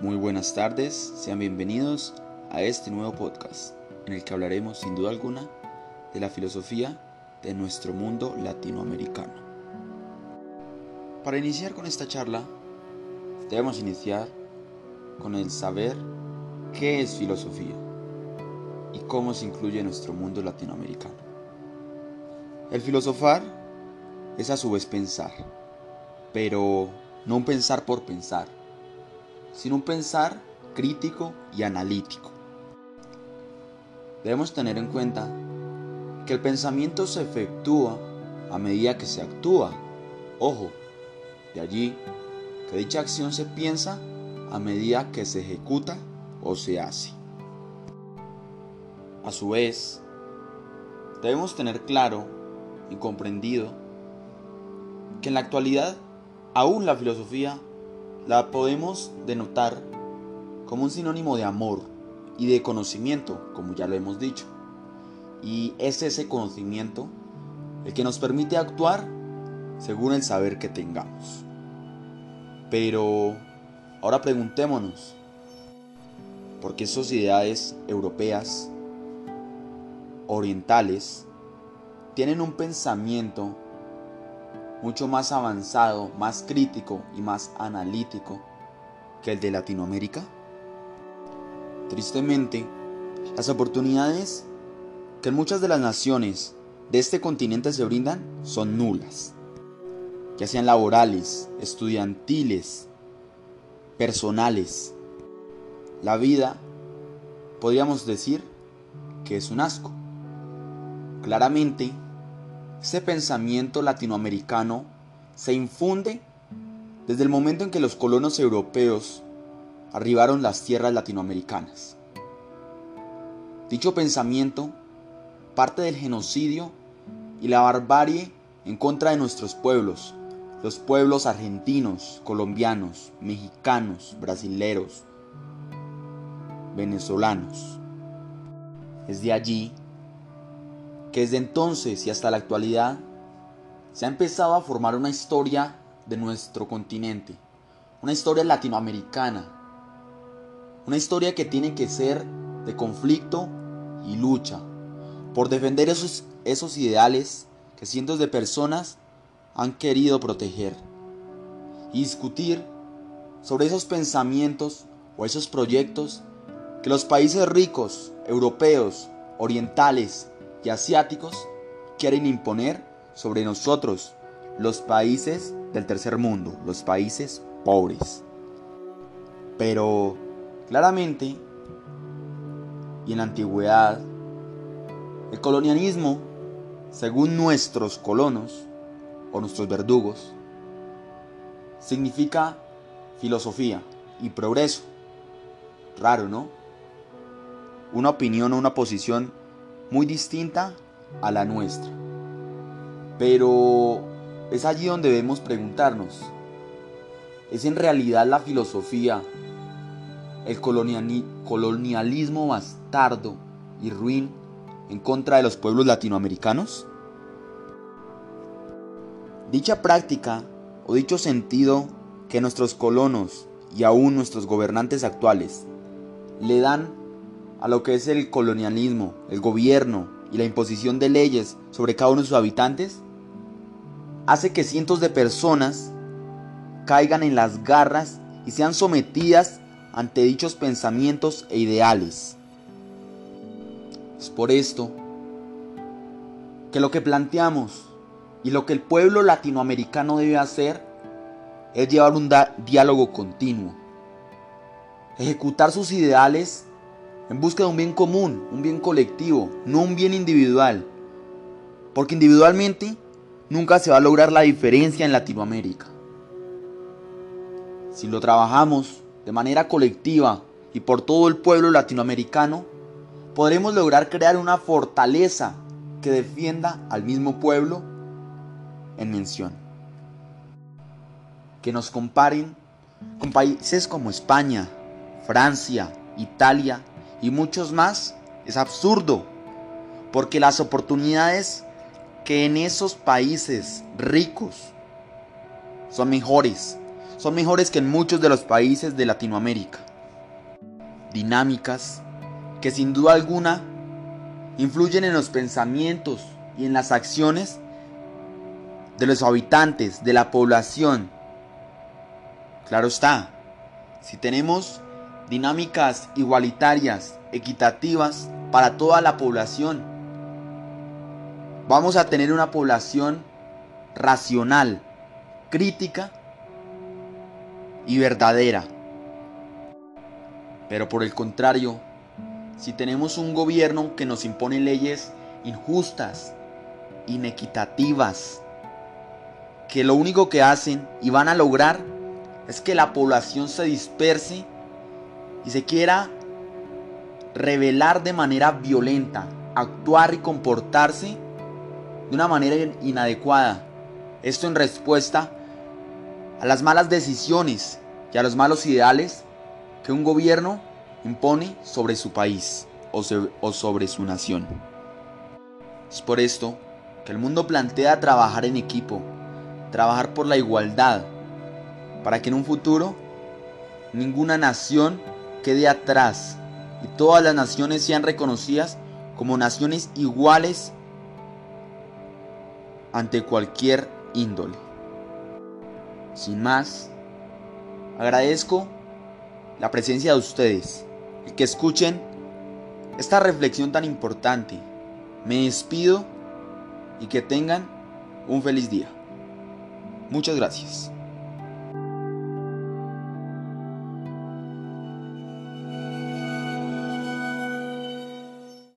Muy buenas tardes, sean bienvenidos a este nuevo podcast en el que hablaremos sin duda alguna de la filosofía de nuestro mundo latinoamericano. Para iniciar con esta charla, debemos iniciar con el saber qué es filosofía y cómo se incluye en nuestro mundo latinoamericano. El filosofar es a su vez pensar, pero no un pensar por pensar, sino un pensar crítico y analítico. Debemos tener en cuenta que el pensamiento se efectúa a medida que se actúa. Ojo, de allí que dicha acción se piensa a medida que se ejecuta o se hace. A su vez, debemos tener claro y comprendido que en la actualidad aún la filosofía la podemos denotar como un sinónimo de amor y de conocimiento, como ya lo hemos dicho. Y es ese conocimiento el que nos permite actuar según el saber que tengamos. Pero ahora preguntémonos, ¿por qué sociedades europeas, orientales, tienen un pensamiento mucho más avanzado, más crítico y más analítico que el de Latinoamérica? Tristemente, las oportunidades que en muchas de las naciones de este continente se brindan son nulas, ya sean laborales, estudiantiles, personales. La vida, podríamos decir, que es un asco. Claramente, ese pensamiento latinoamericano se infunde desde el momento en que los colonos europeos arribaron las tierras latinoamericanas. Dicho pensamiento parte del genocidio y la barbarie en contra de nuestros pueblos, los pueblos argentinos, colombianos, mexicanos, brasileros, venezolanos. Es de allí que desde entonces y hasta la actualidad se ha empezado a formar una historia de nuestro continente, una historia latinoamericana, una historia que tiene que ser de conflicto y lucha, por defender esos, esos ideales que cientos de personas han querido proteger, y discutir sobre esos pensamientos o esos proyectos que los países ricos, europeos, orientales y asiáticos quieren imponer sobre nosotros, los países del tercer mundo, los países pobres. Pero claramente, y en la antigüedad, el colonialismo, según nuestros colonos o nuestros verdugos, significa filosofía y progreso. Raro, ¿no? Una opinión o una posición muy distinta a la nuestra. Pero es allí donde debemos preguntarnos, ¿es en realidad la filosofía, el colonialismo bastardo y ruin en contra de los pueblos latinoamericanos? Dicha práctica o dicho sentido que nuestros colonos y aún nuestros gobernantes actuales le dan a lo que es el colonialismo, el gobierno y la imposición de leyes sobre cada uno de sus habitantes, hace que cientos de personas caigan en las garras y sean sometidas ante dichos pensamientos e ideales. Es por esto que lo que planteamos y lo que el pueblo latinoamericano debe hacer es llevar un diálogo continuo, ejecutar sus ideales en busca de un bien común, un bien colectivo, no un bien individual. Porque individualmente nunca se va a lograr la diferencia en Latinoamérica. Si lo trabajamos de manera colectiva y por todo el pueblo latinoamericano, podremos lograr crear una fortaleza que defienda al mismo pueblo en mención. Que nos comparen con países como España, Francia, Italia y muchos más es absurdo, porque las oportunidades que en esos países ricos son mejores, son mejores que en muchos de los países de Latinoamérica. dinámicas que sin duda alguna influyen en los pensamientos y en las acciones de los habitantes, de la población. Claro está, si tenemos dinámicas igualitarias, equitativas para toda la población, vamos a tener una población racional, crítica y verdadera. Pero por el contrario, si tenemos un gobierno que nos impone leyes injustas, inequitativas, que lo único que hacen y van a lograr es que la población se disperse y se quiera revelar de manera violenta, actuar y comportarse de una manera inadecuada. Esto en respuesta a las malas decisiones y a los malos ideales que un gobierno impone sobre su país o, sobre su nación. Es por esto que el mundo plantea trabajar en equipo, trabajar por la igualdad, para que en un futuro ninguna nación quede atrás y todas las naciones sean reconocidas como naciones iguales ante cualquier índole. Sin más, agradezco la presencia de ustedes y que escuchen esta reflexión tan importante. Me despido y que tengan un feliz día. Muchas gracias.